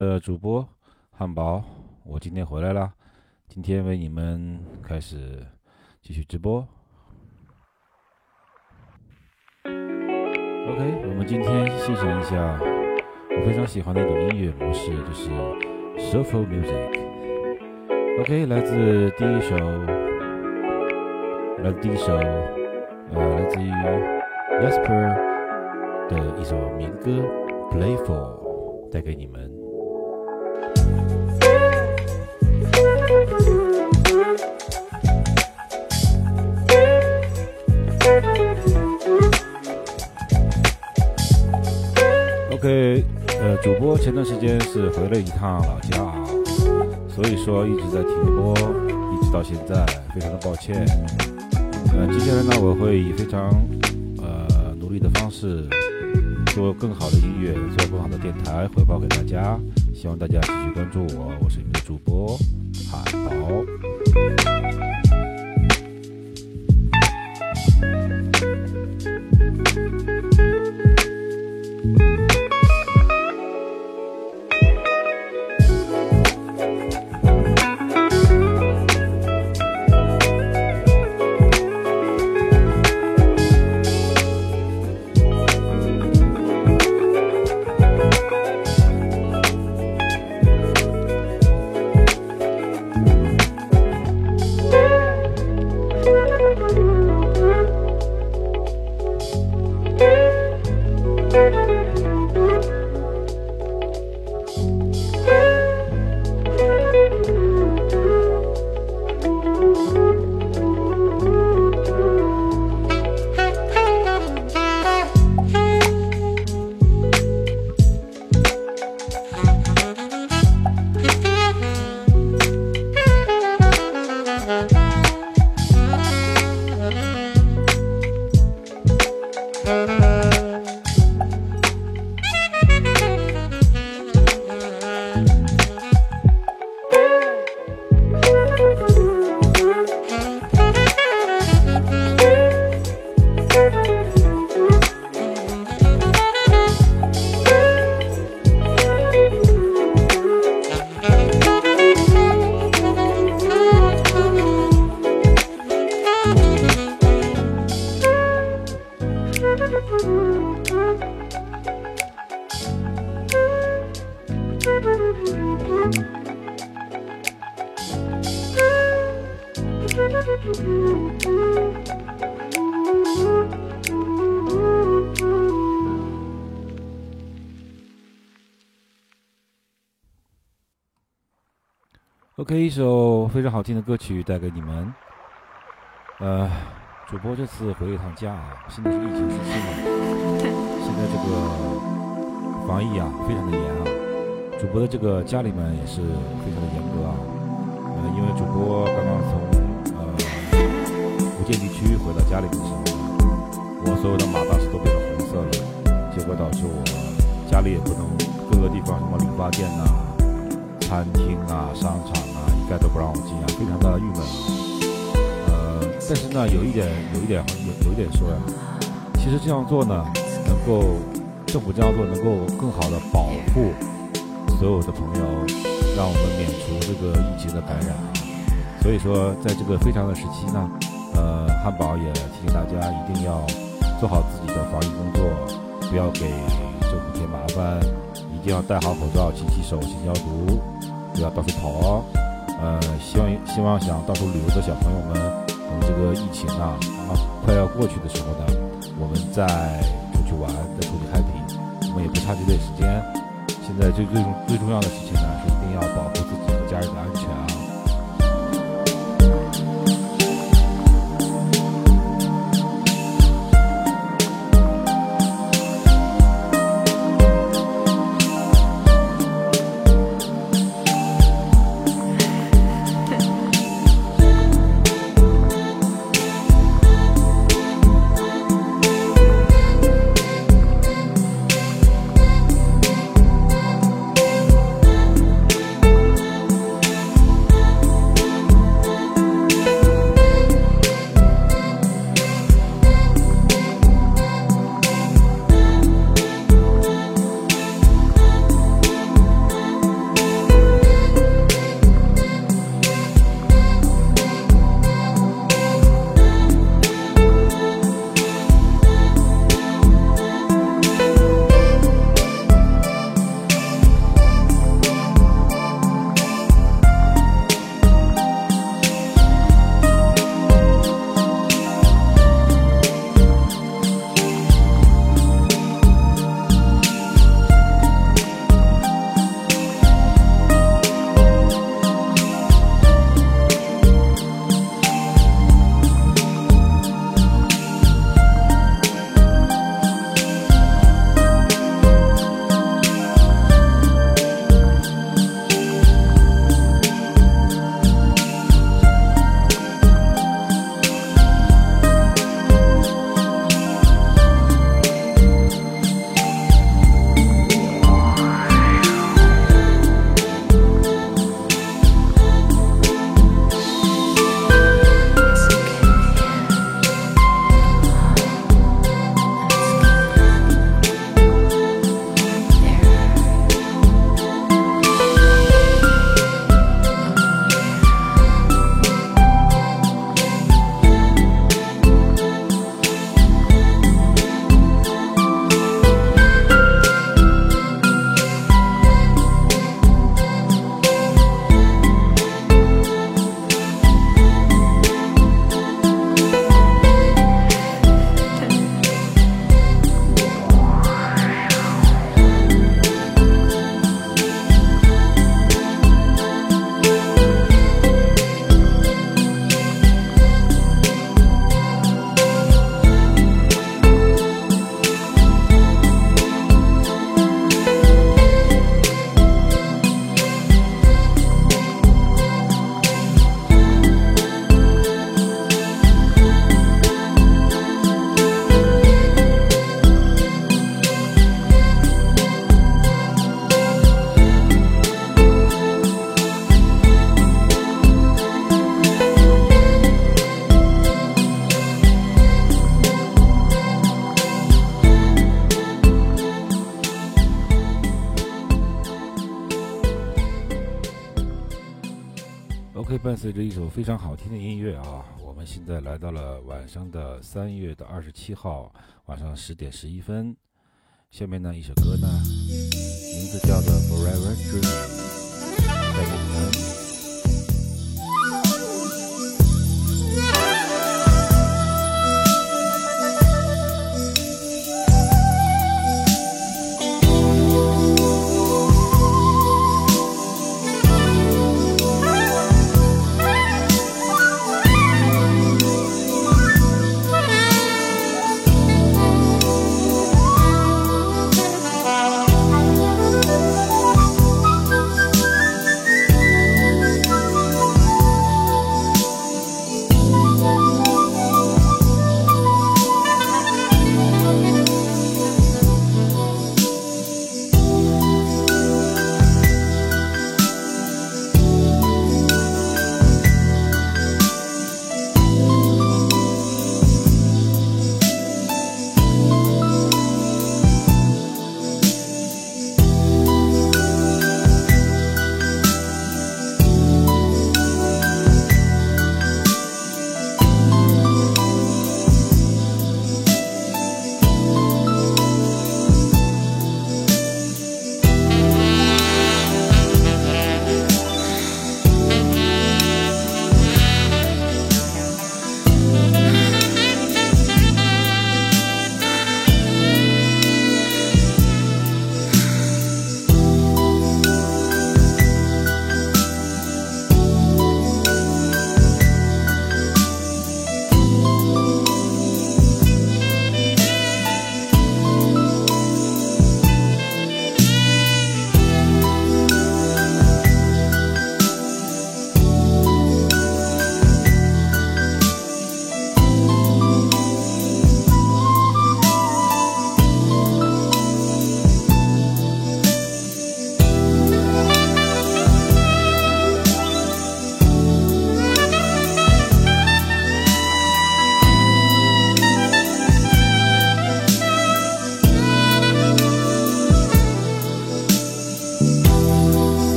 呃，主播汉堡，我今天回来了，今天为你们开始继续直播。OK，我们今天欣赏一下我非常喜欢的一种音乐模式，就是 Shuffle Music。OK，来自第一首，来自第一首，呃，来自于 Jasper 的一首民歌《Playful》，带给你们。OK，呃，主播前段时间是回了一趟老家啊，所以说一直在停播，一直到现在，非常的抱歉。呃，接下来呢，我会以非常呃努力的方式，做更好的音乐，做更好的电台，回报给大家。希望大家继续关注我，我是你们的主播海宝。一首非常好听的歌曲带给你们。呃，主播这次回了一趟家啊，现在是疫情时期嘛，现在这个防疫啊非常的严啊，主播的这个家里面也是非常的严格啊。呃，因为主播刚刚从呃福建地区回到家里的时候，我所有的码当时都变成红色了，结果导致我家里也不能各个地方什么理发店呐、餐厅啊、商场。一概都不让我进啊，非常的郁闷。呃，但是呢，有一点，有一点，有有一点说呀，其实这样做呢，能够政府这样做能够更好的保护所有的朋友，让我们免除这个疫情的感染。所以说，在这个非常的时期呢，呃，汉堡也提醒大家一定要做好自己的防疫工作，不要给政府添麻烦，一定要戴好口罩、勤洗手、勤消毒，不要到处跑哦。呃，希望希望想到处旅游的小朋友们，等这个疫情啊啊快要过去的时候呢，我们再出去玩，再出去 happy，我们也不差这点时间。现在最最最重要的事情呢，是一定要保护自己和家人的安全非常好听的音乐啊，我们现在来到了晚上的三月的二十七号晚上十点十一分。下面呢一首歌呢，名字叫做《Forever Dream》，带给你们。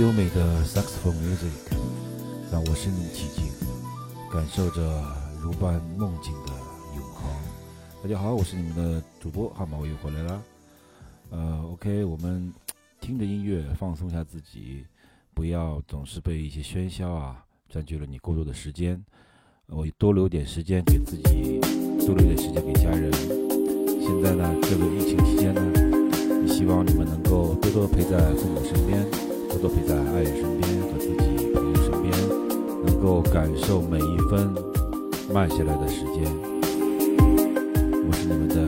优美的 saxophone music 让我身临其境，感受着如伴梦境的永恒。大家好，我是你们的主播汉堡，我又回来了。呃，OK，我们听着音乐放松一下自己，不要总是被一些喧嚣啊占据了你过多的时间。我多留点时间给自己，多留点时间给家人。现在呢，这个疫情期间呢，也希望你们能够多多陪在父母身边，多陪在爱人身边和自己朋友身边，能够感受每一分慢下来的时间。我是你们的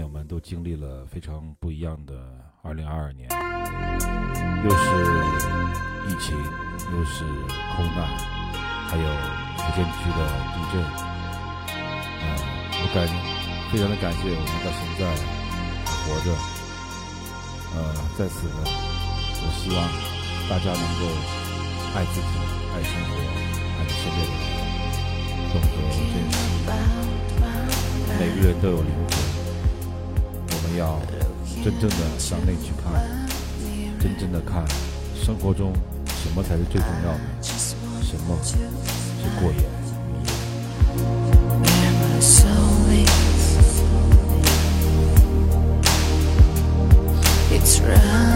友们都经历了非常不一样的二零二二年，又是疫情，又是空难，还有福建区的地震。嗯、我感非常的感谢我们到现在还活着。呃，在此呢，我希望大家能够爱自己，爱生活，爱身边的人，懂得珍惜。每个人都有灵魂，要真正的向内去看，真正的看生活中什么才是最重要的，什么是过眼云烟。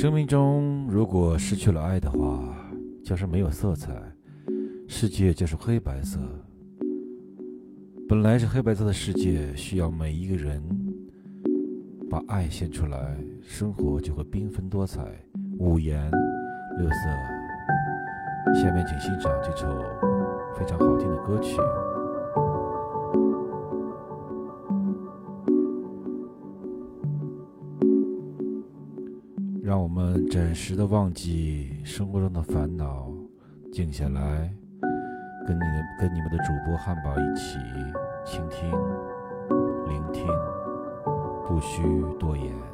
生命中如果失去了爱的话，就是没有色彩，世界就是黑白色。本来是黑白色的世界，需要每一个人把爱献出来，生活就会缤纷多彩，五颜六色。下面请欣赏这首非常好听的歌曲。暂时的忘记生活中的烦恼，静下来，跟你的跟你们的主播汉堡一起倾听、聆听，不需多言。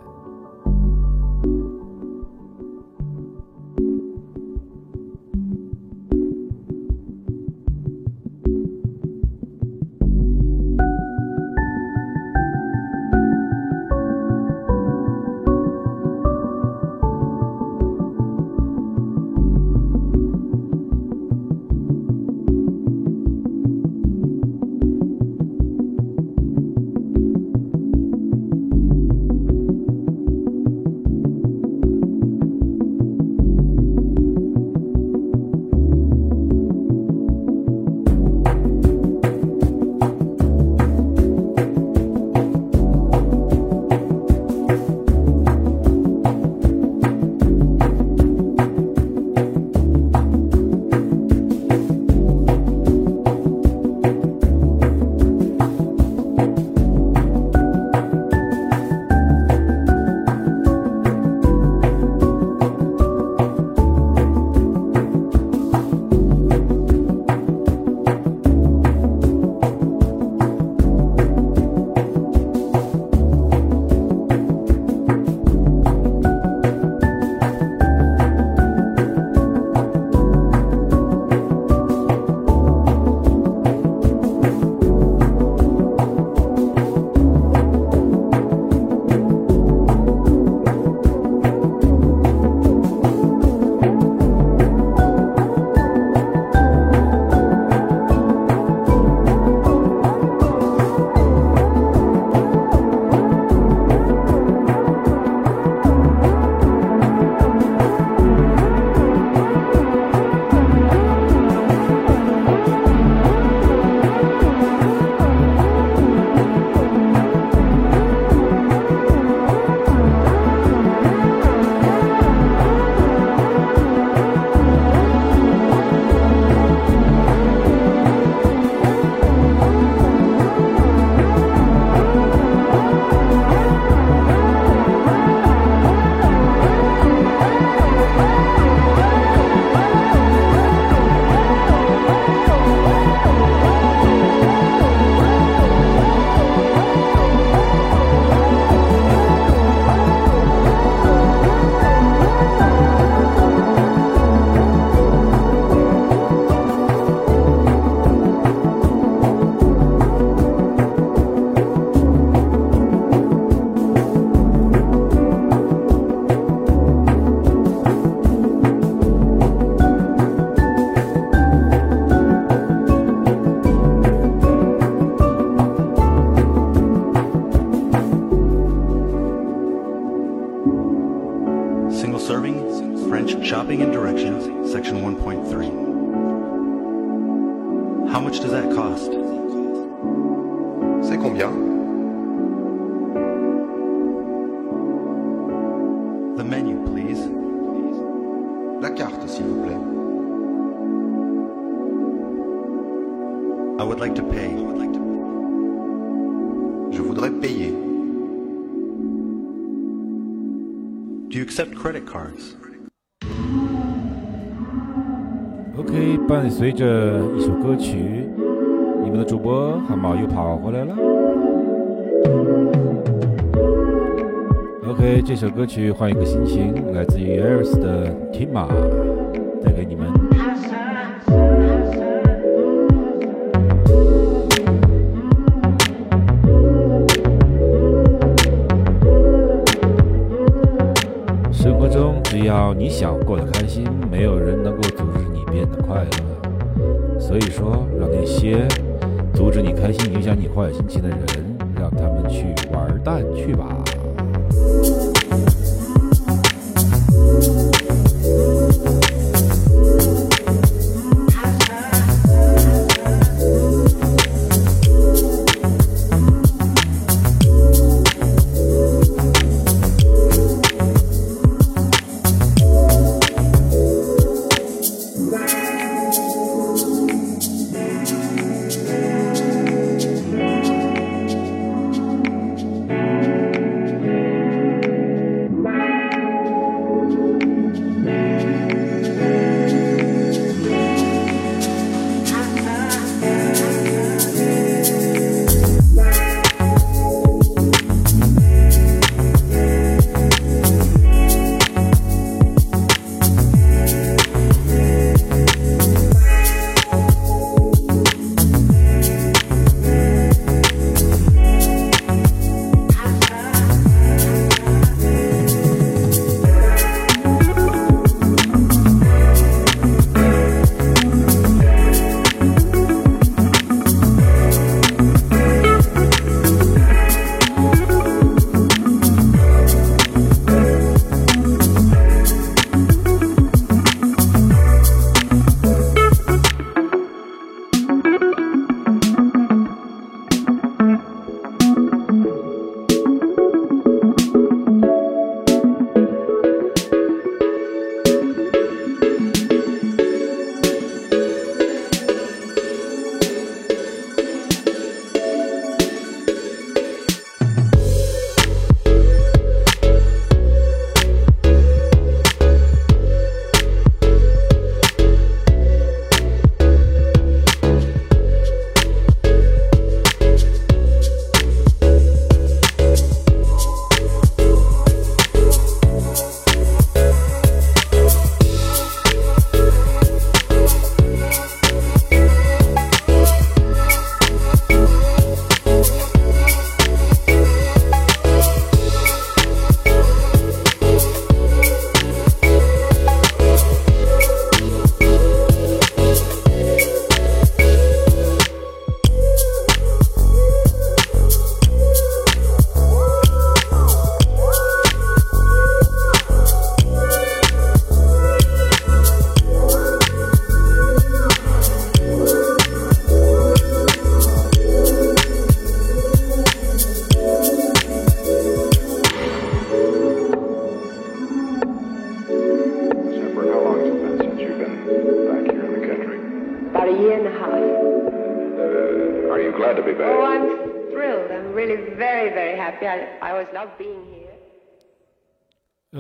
随着一首歌曲，你们的主播汉堡又跑回来了。OK，这首歌曲换一个心情，来自于 Eris 的 Tima，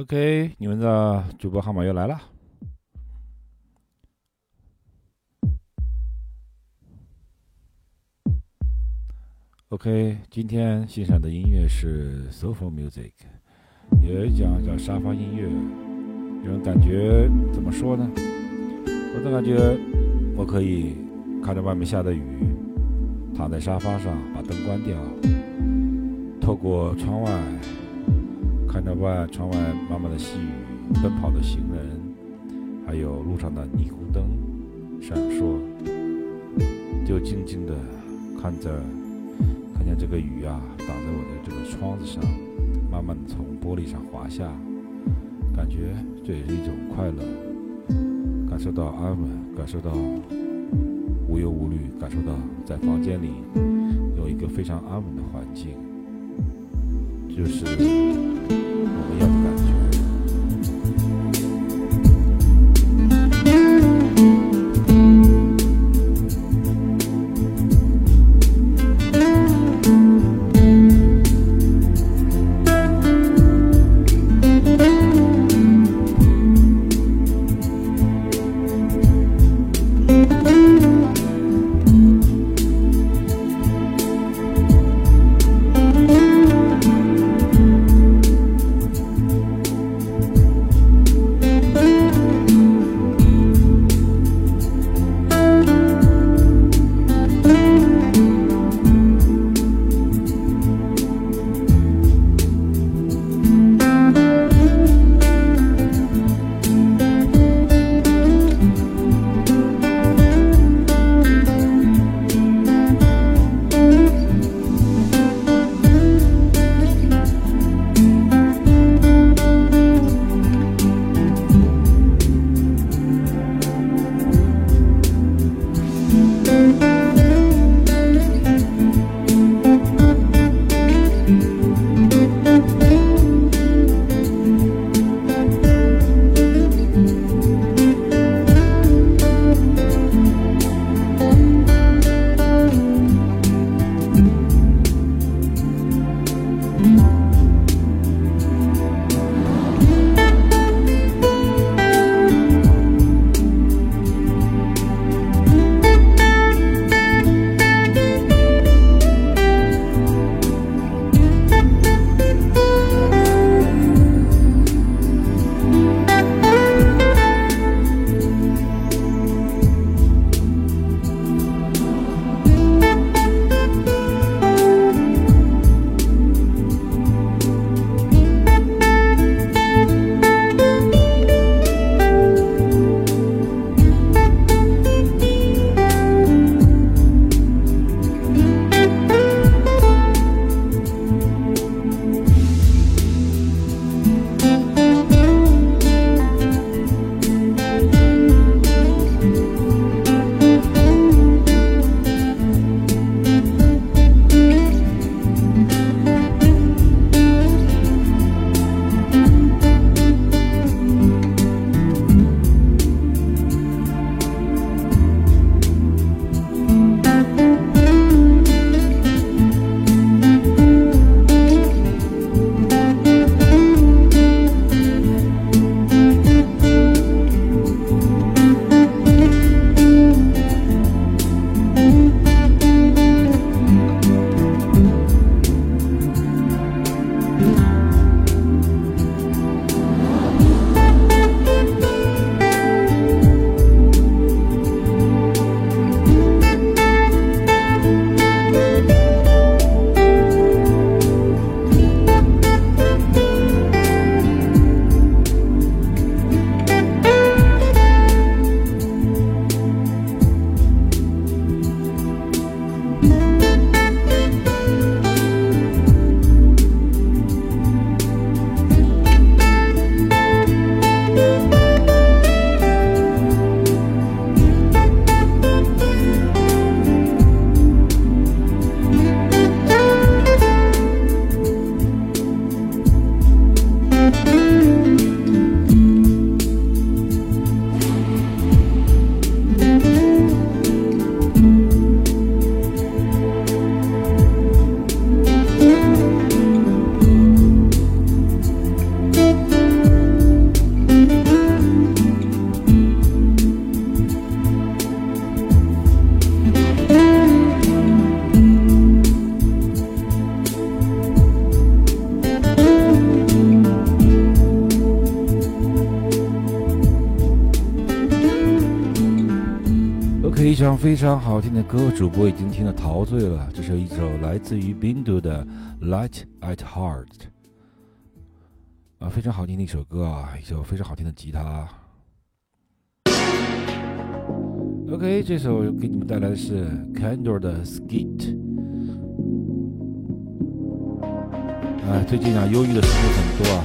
OK，你们的主播号码又来了。OK，今天欣赏的音乐是 Sofa Music，也讲叫沙发音乐。有人感觉怎么说呢？我总感觉我可以看着外面下的雨，躺在沙发上，把灯关掉，透过窗外看着外窗外慢慢的细雨，奔跑的行人，还有路上的霓虹灯闪烁，就静静的看着。看见这个雨啊，打在我的这个窗子上，慢慢的从玻璃上滑下，感觉这也是一种快乐，感受到安稳，感受到无忧无虑，感受到在房间里有一个非常安稳的环境，就是我们要的感觉。OK，一张非常好听的歌，主播已经听得陶醉了。这是一首来自于冰度的《Light at Heart》啊，非常好听的一首歌啊，一首非常好听的吉他。OK，这首给你们带来的是 Candor 的《Skit》。啊，最近啊，忧郁的事情很多啊，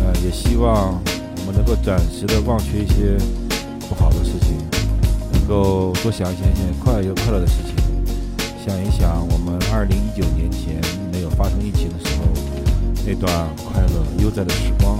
呃，也希望我们能够暂时的忘却一些。够多想一想一些快乐又快乐的事情，想一想我们二零一九年前没有发生疫情的时候那段快乐悠哉的时光。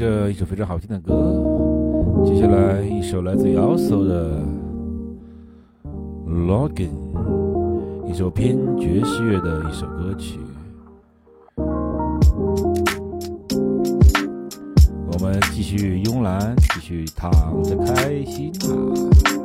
着一首非常好听的歌，接下来一首来自于 Also 的《Login》，一首偏爵士乐的一首歌曲。我们继续慵懒，继续躺着开心啊！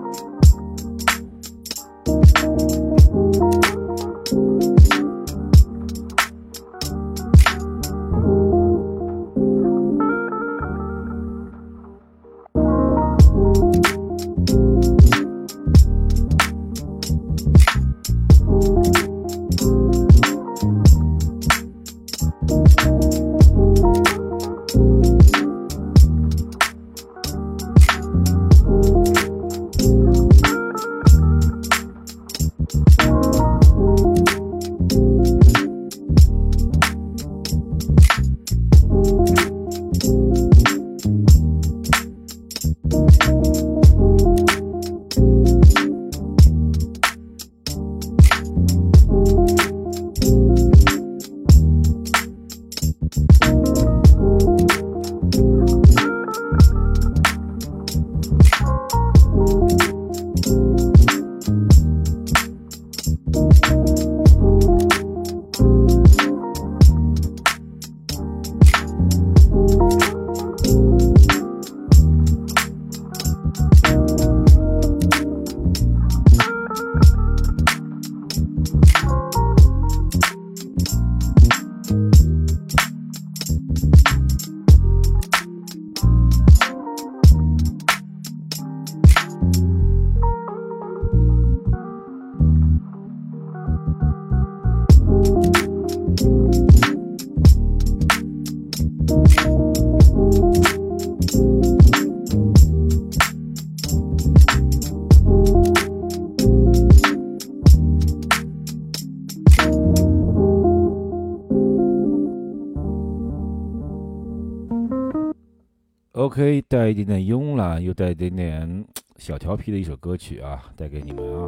点点慵懒，又带点点 小调皮的一首歌曲啊，带给你们啊。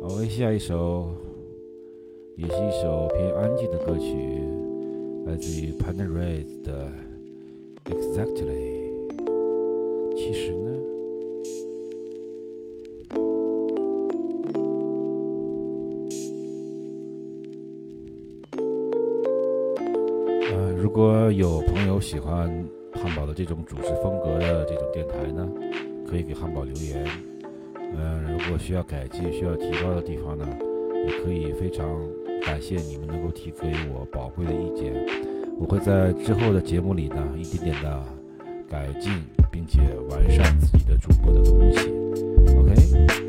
好，下一首也是一首偏安静的歌曲，来自于 Panda Red 的 Exactly。其实呢。如果有朋友喜欢汉堡的这种主持风格的这种电台呢，可以给汉堡留言。嗯，如果需要改进、需要提高的地方呢，也可以非常感谢你们能够提给我宝贵的意见。我会在之后的节目里呢，一点点的改进，并且完善自己的主播的东西。OK。OK，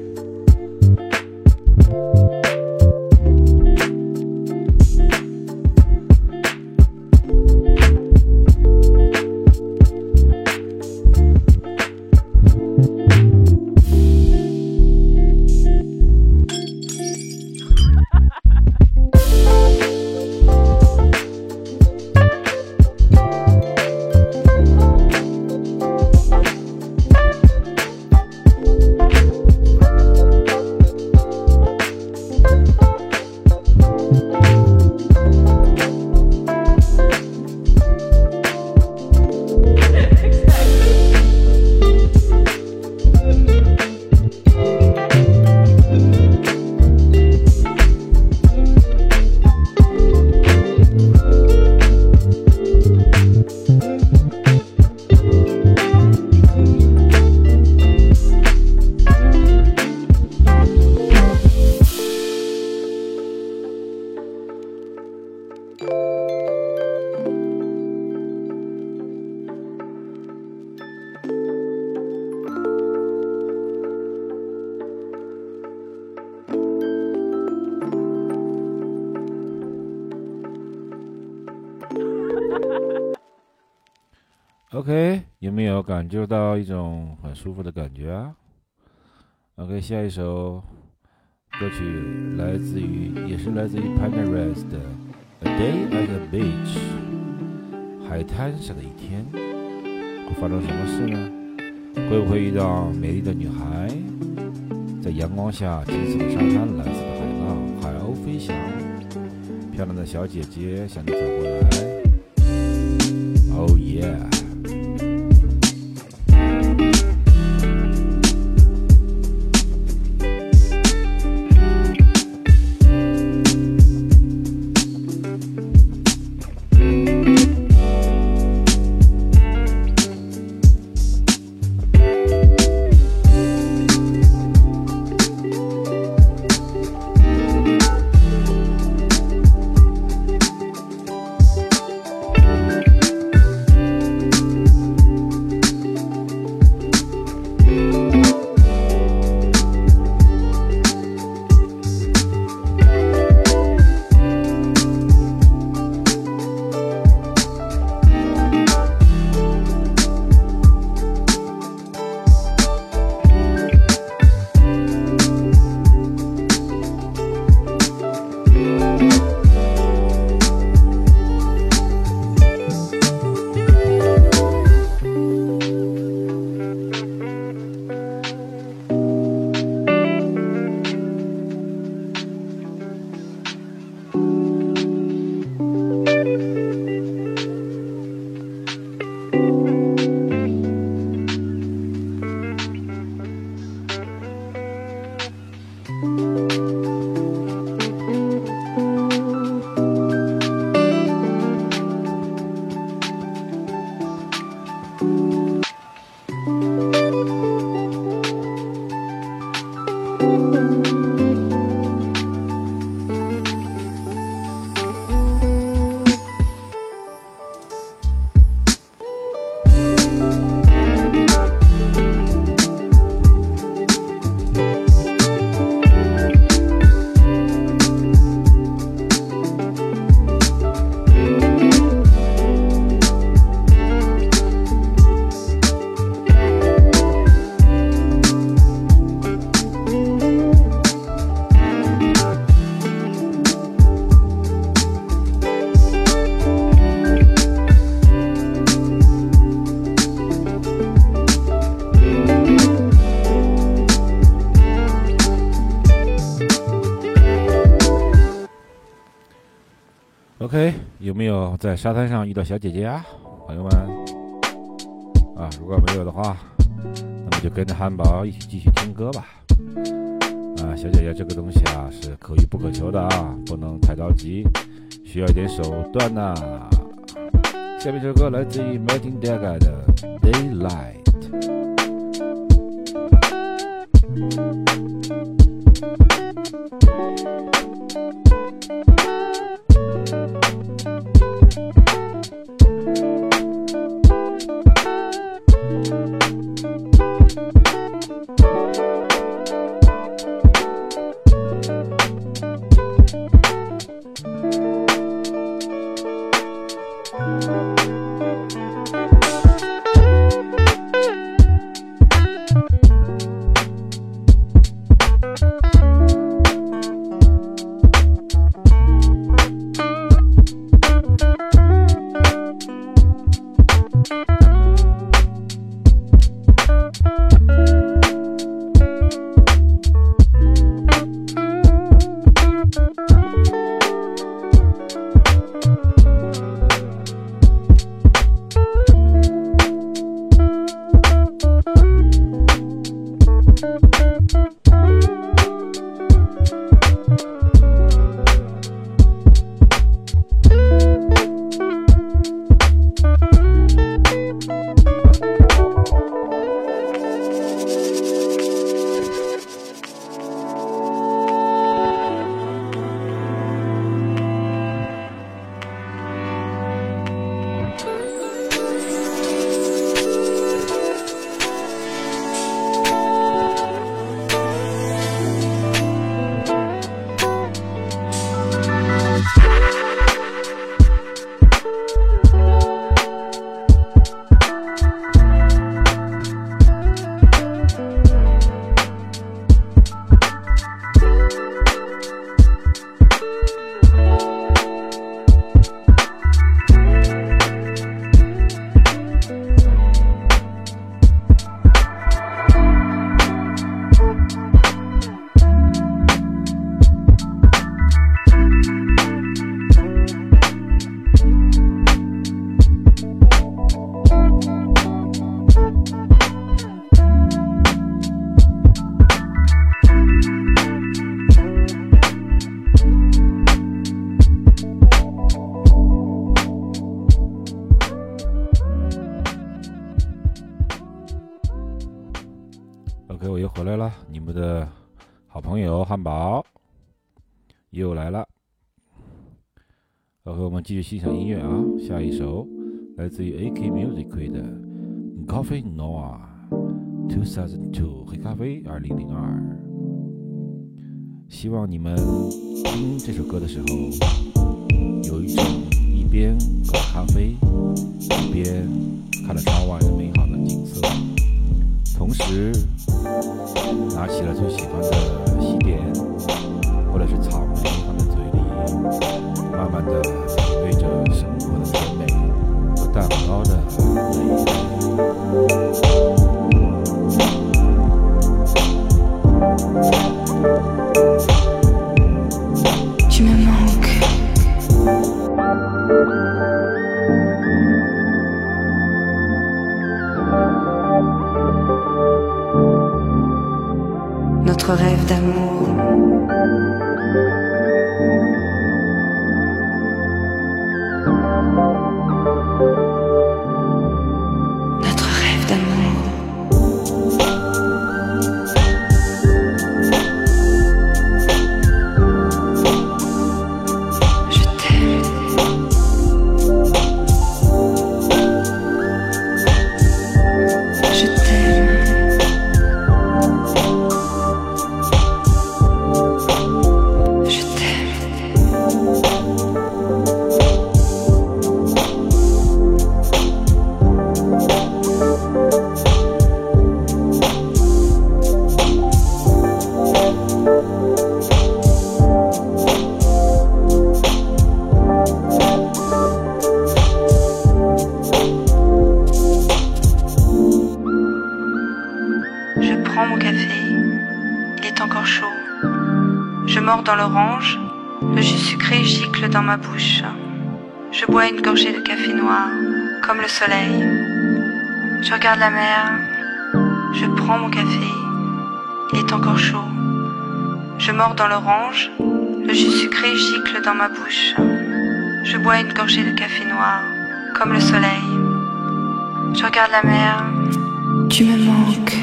感觉到一种很舒服的感觉啊？OK，下一首歌曲来自于，也是来自于 p a n a r e s 的《A Day at the Beach》，海滩上的一天，会发生什么事呢？会不会遇到美丽的女孩，在阳光下，金色的沙滩，蓝色的海浪，海鸥飞翔，漂亮的小姐姐向你走过来？Oh OK，有没有在沙滩上遇到小姐姐啊，朋友们？啊，如果没有的话，那么就跟着汉堡一起继续听歌吧。啊，小姐姐这个东西啊是可遇不可求的啊，不能太着急，需要一点手段呐。下面这首歌来自于 Martin Dega 的《Daylight》。继续欣赏音乐啊，下一首来自于 AK Music 的《Coffee Noir 2002》黑咖啡二零零二。希望你们听这首歌的时候，有一种一边喝咖啡，一边看着窗外的美好的景色。同时，拿起了最喜欢的西点，或者是草莓放在嘴里，慢慢的 Tu me manques. Notre rêve d'amour. Ma bouche. Je bois une gorgée de café noir, comme le soleil. Je regarde la mer. Tu me manques.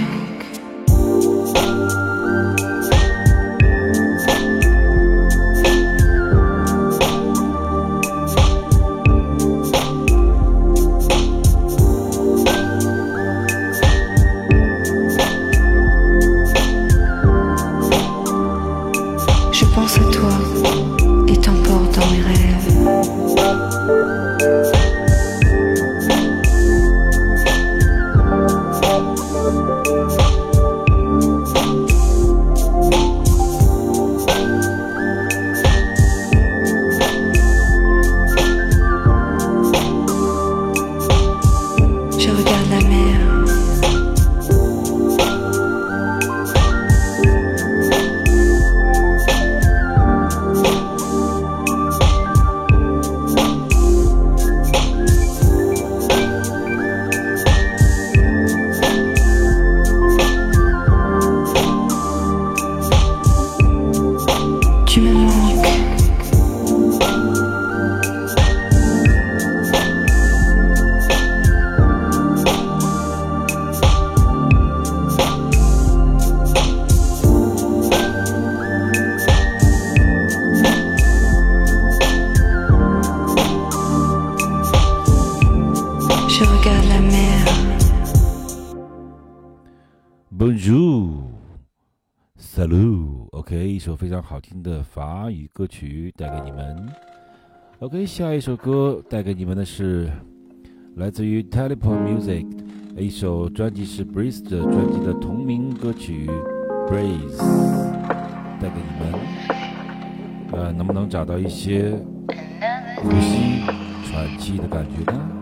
Música 的法语歌曲带给你们。OK，下一首歌带给你们的是来自于 Teleport Music 一首专辑是 Breeze 的专辑的同名歌曲 Breeze，带给你们。呃，能不能找到一些呼吸、喘气的感觉呢？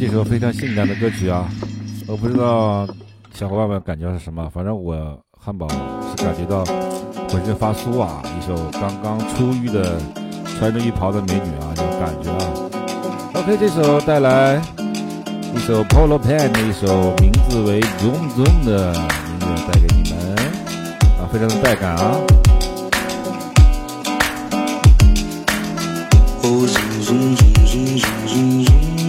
这首非常性感的歌曲啊，我不知道小伙伴们感觉是什么，反正我汉堡是感觉到浑身发酥啊！一首刚刚出狱的穿着浴袍的美女啊，这种感觉啊。OK，这首带来一首 Polo Pan 的一首名字为《Zoom Zoom》的音乐带给你们啊，非常的带感啊。Oh zoom zoom zoom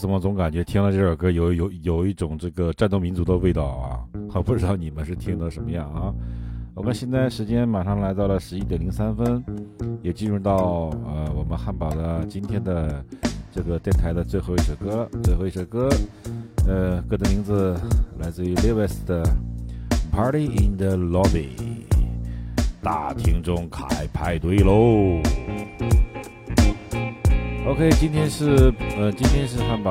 怎么总感觉听了这首歌有有有一种这个战斗民族的味道啊？我不知道你们是听的什么样啊？我们现在时间马上来到了十一点零三分，也进入到呃我们汉堡的今天的这个电台的最后一首歌。最后一首歌，呃，歌的名字来自于 Lewis 的《Party in the Lobby》，大厅中开派对喽！OK，今天是呃，今天是汉堡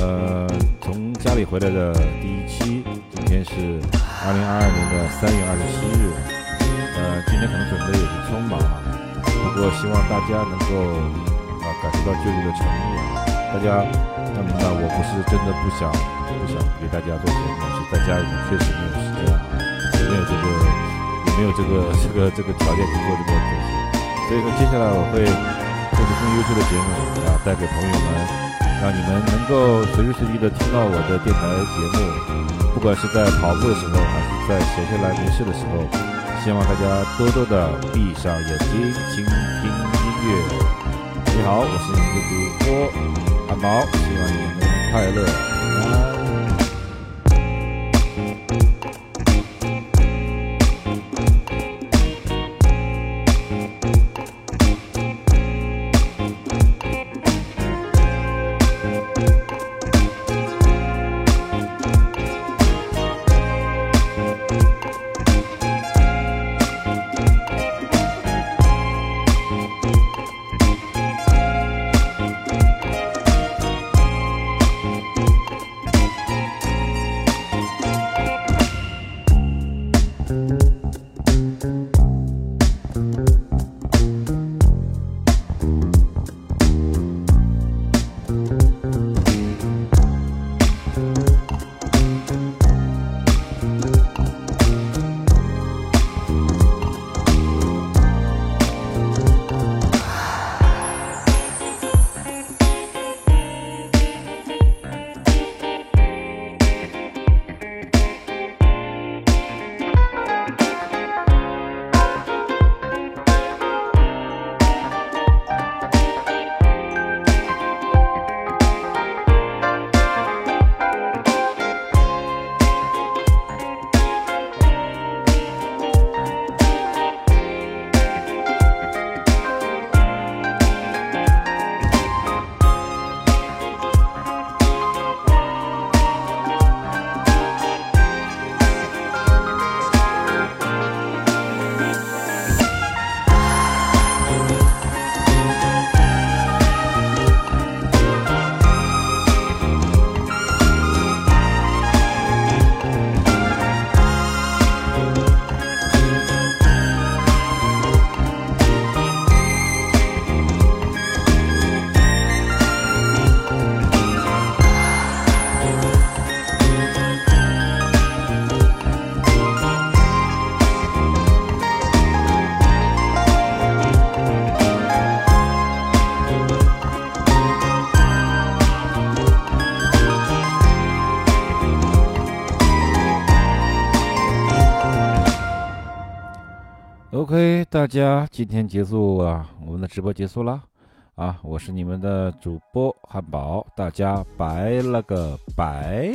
呃从家里回来的第一期，今天是二零二二年的三月二十七日，呃，今天可能准备有些匆忙啊，不过希望大家能够啊、感受到舅舅的诚意啊，大家要明白，我不是真的不想不想给大家做节目，是在家里确实没有时间啊，也没有这个也没有这个这个这个条件去做这个东西，所以说接下来我会。做出更优秀的节目啊，带给朋友们，让你们能够随时随地的听到我的电台节目，不管是在跑步的时候，还是在闲下来没事的时候，希望大家多多的闭上眼睛，倾听音乐。你好，我是你的主播阿毛，希望你们快乐大家今天结束啊，我们的直播结束了啊，我是你们的主播汉堡，大家拜了个拜。